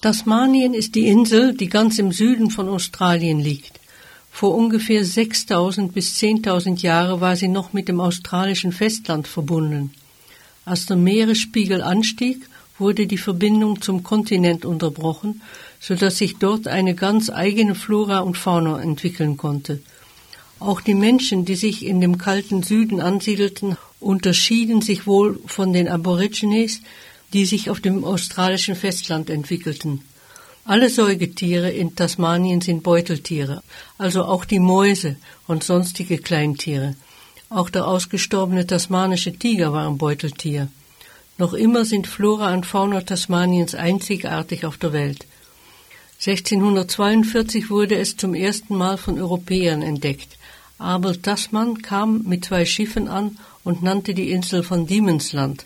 Tasmanien ist die Insel, die ganz im Süden von Australien liegt. Vor ungefähr 6000 bis 10.000 Jahren war sie noch mit dem australischen Festland verbunden. Als der Meeresspiegel anstieg, wurde die Verbindung zum Kontinent unterbrochen, so dass sich dort eine ganz eigene Flora und Fauna entwickeln konnte. Auch die Menschen, die sich in dem kalten Süden ansiedelten, unterschieden sich wohl von den Aborigines, die sich auf dem australischen Festland entwickelten. Alle Säugetiere in Tasmanien sind Beuteltiere, also auch die Mäuse und sonstige Kleintiere. Auch der ausgestorbene tasmanische Tiger war ein Beuteltier. Noch immer sind Flora und Fauna Tasmaniens einzigartig auf der Welt. 1642 wurde es zum ersten Mal von Europäern entdeckt. Abel Tasman kam mit zwei Schiffen an und nannte die Insel von Diemensland,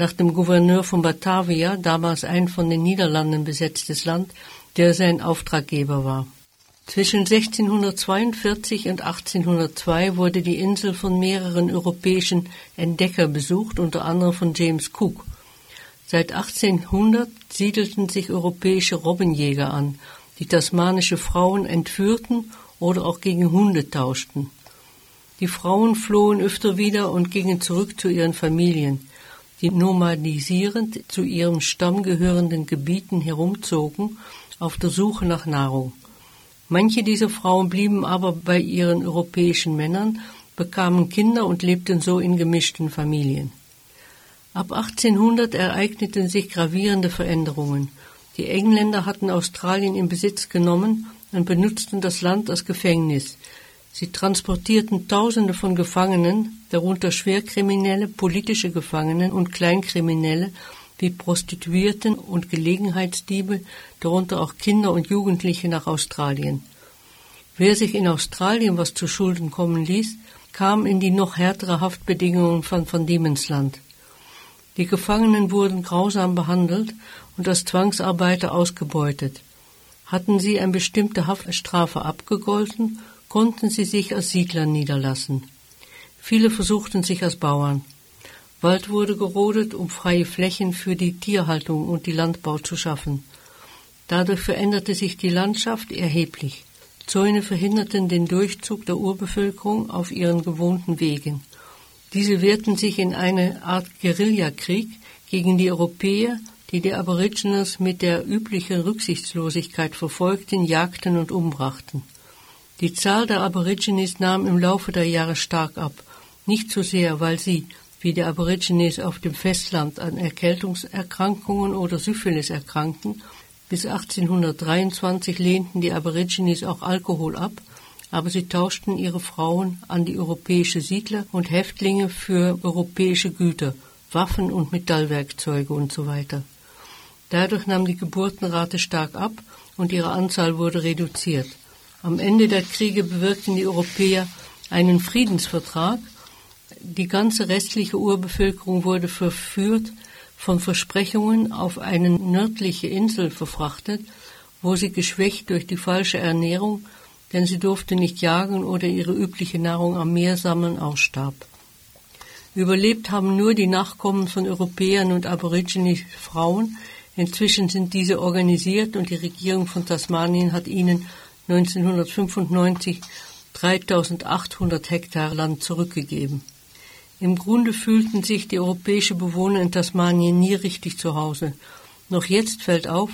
nach dem Gouverneur von Batavia, damals ein von den Niederlanden besetztes Land, der sein Auftraggeber war. Zwischen 1642 und 1802 wurde die Insel von mehreren europäischen Entdeckern besucht, unter anderem von James Cook. Seit 1800 siedelten sich europäische Robbenjäger an, die tasmanische Frauen entführten oder auch gegen Hunde tauschten. Die Frauen flohen öfter wieder und gingen zurück zu ihren Familien die nomadisierend zu ihrem Stamm gehörenden Gebieten herumzogen, auf der Suche nach Nahrung. Manche dieser Frauen blieben aber bei ihren europäischen Männern, bekamen Kinder und lebten so in gemischten Familien. Ab 1800 ereigneten sich gravierende Veränderungen. Die Engländer hatten Australien in Besitz genommen und benutzten das Land als Gefängnis. Sie transportierten Tausende von Gefangenen, darunter Schwerkriminelle, politische Gefangene und Kleinkriminelle wie Prostituierten und Gelegenheitsdiebe, darunter auch Kinder und Jugendliche nach Australien. Wer sich in Australien was zu Schulden kommen ließ, kam in die noch härtere Haftbedingungen von Van Diemensland. Die Gefangenen wurden grausam behandelt und als Zwangsarbeiter ausgebeutet. Hatten sie eine bestimmte Haftstrafe abgegolten konnten sie sich als Siedler niederlassen. Viele versuchten sich als Bauern. Wald wurde gerodet, um freie Flächen für die Tierhaltung und die Landbau zu schaffen. Dadurch veränderte sich die Landschaft erheblich. Zäune verhinderten den Durchzug der Urbevölkerung auf ihren gewohnten Wegen. Diese wehrten sich in eine Art Guerillakrieg gegen die Europäer, die die Aborigines mit der üblichen Rücksichtslosigkeit verfolgten, jagten und umbrachten. Die Zahl der Aborigines nahm im Laufe der Jahre stark ab, nicht so sehr, weil sie, wie die Aborigines auf dem Festland, an Erkältungserkrankungen oder Syphilis erkrankten. Bis 1823 lehnten die Aborigines auch Alkohol ab, aber sie tauschten ihre Frauen an die europäische Siedler und Häftlinge für europäische Güter, Waffen und Metallwerkzeuge usw. So Dadurch nahm die Geburtenrate stark ab und ihre Anzahl wurde reduziert. Am Ende der Kriege bewirkten die Europäer einen Friedensvertrag. Die ganze restliche Urbevölkerung wurde verführt, von Versprechungen auf eine nördliche Insel verfrachtet, wo sie geschwächt durch die falsche Ernährung, denn sie durfte nicht jagen oder ihre übliche Nahrung am Meer sammeln, ausstarb. Überlebt haben nur die Nachkommen von Europäern und Aborigines Frauen. Inzwischen sind diese organisiert und die Regierung von Tasmanien hat ihnen 1995 3800 Hektar Land zurückgegeben. Im Grunde fühlten sich die europäischen Bewohner in Tasmanien nie richtig zu Hause. Noch jetzt fällt auf,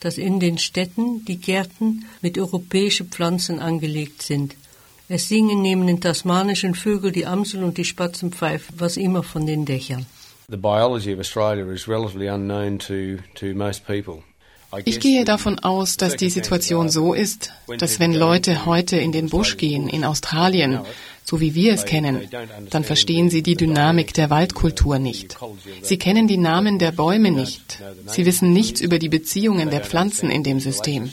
dass in den Städten die Gärten mit europäischen Pflanzen angelegt sind. Es singen neben den tasmanischen Vögeln die Amsel und die Spatzenpfeife, was immer von den Dächern. The biology of Australia is relatively unknown to, to most people. Ich gehe davon aus, dass die Situation so ist, dass wenn Leute heute in den Busch gehen, in Australien, so wie wir es kennen, dann verstehen sie die Dynamik der Waldkultur nicht. Sie kennen die Namen der Bäume nicht. Sie wissen nichts über die Beziehungen der Pflanzen in dem System.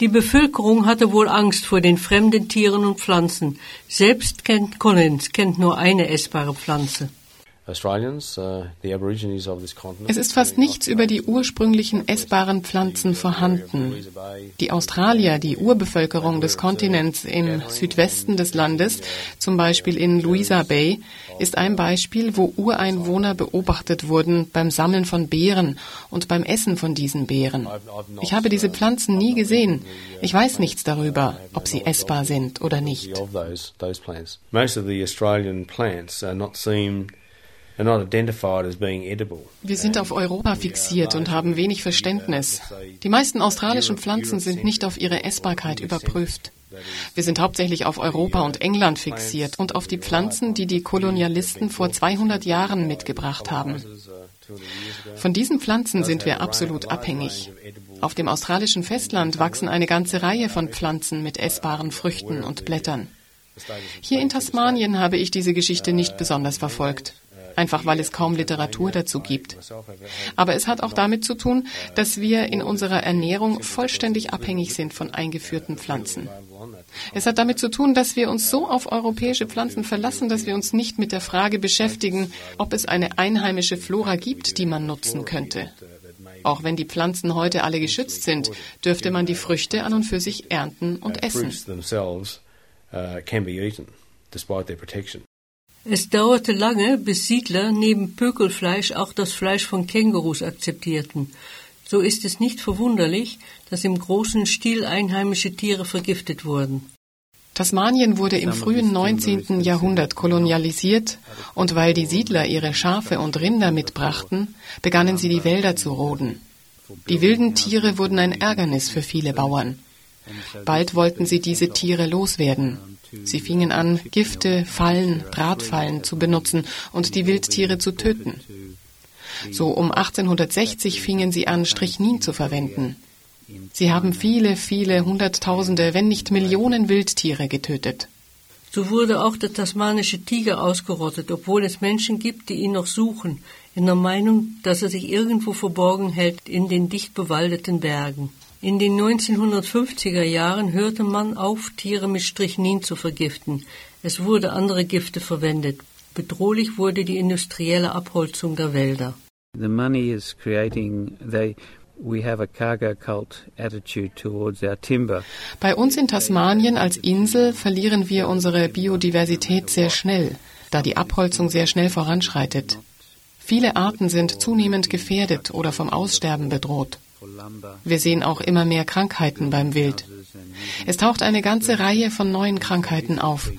Die Bevölkerung hatte wohl Angst vor den fremden Tieren und Pflanzen. Selbst kennt Collins kennt nur eine essbare Pflanze. Uh, es ist fast nichts über die ursprünglichen essbaren Pflanzen vorhanden. Die Australier, die Urbevölkerung des Kontinents im Südwesten des Landes, zum Beispiel in Louisa Bay, ist ein Beispiel, wo Ureinwohner beobachtet wurden beim Sammeln von Beeren und beim Essen von diesen Beeren. Ich habe diese Pflanzen nie gesehen. Ich weiß nichts darüber, ob sie essbar sind oder nicht. Most of the Australian plants are not seen wir sind auf Europa fixiert und haben wenig Verständnis. Die meisten australischen Pflanzen sind nicht auf ihre Essbarkeit überprüft. Wir sind hauptsächlich auf Europa und England fixiert und auf die Pflanzen, die die Kolonialisten vor 200 Jahren mitgebracht haben. Von diesen Pflanzen sind wir absolut abhängig. Auf dem australischen Festland wachsen eine ganze Reihe von Pflanzen mit essbaren Früchten und Blättern. Hier in Tasmanien habe ich diese Geschichte nicht besonders verfolgt einfach weil es kaum Literatur dazu gibt. Aber es hat auch damit zu tun, dass wir in unserer Ernährung vollständig abhängig sind von eingeführten Pflanzen. Es hat damit zu tun, dass wir uns so auf europäische Pflanzen verlassen, dass wir uns nicht mit der Frage beschäftigen, ob es eine einheimische Flora gibt, die man nutzen könnte. Auch wenn die Pflanzen heute alle geschützt sind, dürfte man die Früchte an und für sich ernten und essen. Es dauerte lange, bis Siedler neben Pökelfleisch auch das Fleisch von Kängurus akzeptierten. So ist es nicht verwunderlich, dass im großen Stil einheimische Tiere vergiftet wurden. Tasmanien wurde im frühen 19. Jahrhundert kolonialisiert und weil die Siedler ihre Schafe und Rinder mitbrachten, begannen sie die Wälder zu roden. Die wilden Tiere wurden ein Ärgernis für viele Bauern. Bald wollten sie diese Tiere loswerden. Sie fingen an, Gifte, Fallen, Drahtfallen zu benutzen und die Wildtiere zu töten. So um 1860 fingen sie an, Strychnin zu verwenden. Sie haben viele, viele Hunderttausende, wenn nicht Millionen Wildtiere getötet. So wurde auch der tasmanische Tiger ausgerottet, obwohl es Menschen gibt, die ihn noch suchen, in der Meinung, dass er sich irgendwo verborgen hält in den dicht bewaldeten Bergen. In den 1950er Jahren hörte man auf, Tiere mit Strychnin zu vergiften. Es wurde andere Gifte verwendet. Bedrohlich wurde die industrielle Abholzung der Wälder. The money is creating they bei uns in Tasmanien als Insel verlieren wir unsere Biodiversität sehr schnell, da die Abholzung sehr schnell voranschreitet. Viele Arten sind zunehmend gefährdet oder vom Aussterben bedroht. Wir sehen auch immer mehr Krankheiten beim Wild. Es taucht eine ganze Reihe von neuen Krankheiten auf.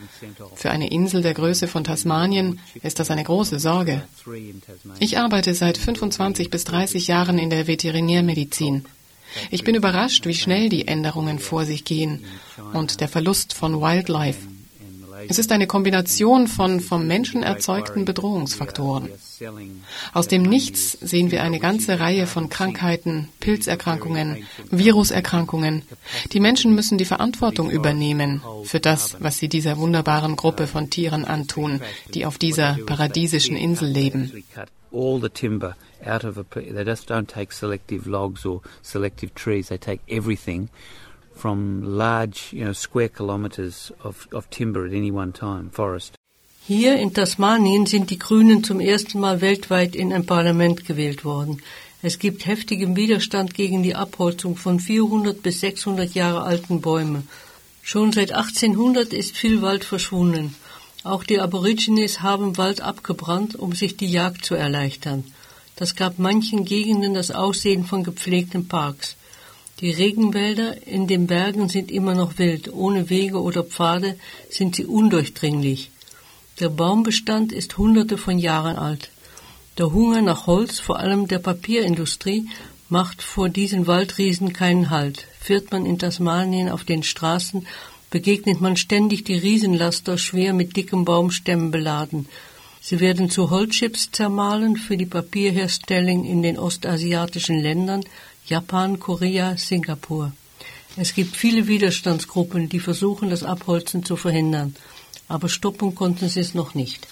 Für eine Insel der Größe von Tasmanien ist das eine große Sorge. Ich arbeite seit 25 bis 30 Jahren in der Veterinärmedizin. Ich bin überrascht, wie schnell die Änderungen vor sich gehen und der Verlust von Wildlife. Es ist eine Kombination von vom Menschen erzeugten Bedrohungsfaktoren. Aus dem Nichts sehen wir eine ganze Reihe von Krankheiten, Pilzerkrankungen, Viruserkrankungen. Die Menschen müssen die Verantwortung übernehmen für das, was sie dieser wunderbaren Gruppe von Tieren antun, die auf dieser paradiesischen Insel leben. all the timber out of a they just don't take selective logs or selective trees they take everything from large, you know, square kilometers of, of timber at any one time, forest. Hier in Tasmanien sind die Grünen zum ersten Mal weltweit in ein Parlament gewählt worden. Es gibt heftigen Widerstand gegen die Abholzung von 400 bis 600 Jahre alten Bäumen. Schon seit 1800 ist viel Wald verschwunden. Auch die Aborigines haben Wald abgebrannt, um sich die Jagd zu erleichtern. Das gab manchen Gegenden das Aussehen von gepflegten Parks. Die Regenwälder in den Bergen sind immer noch wild, ohne Wege oder Pfade sind sie undurchdringlich. Der Baumbestand ist hunderte von Jahren alt. Der Hunger nach Holz, vor allem der Papierindustrie, macht vor diesen Waldriesen keinen Halt. Fährt man in Tasmanien auf den Straßen, begegnet man ständig die Riesenlaster schwer mit dicken Baumstämmen beladen. Sie werden zu Holzchips zermahlen für die Papierherstellung in den ostasiatischen Ländern, Japan, Korea, Singapur. Es gibt viele Widerstandsgruppen, die versuchen, das Abholzen zu verhindern, aber stoppen konnten sie es noch nicht.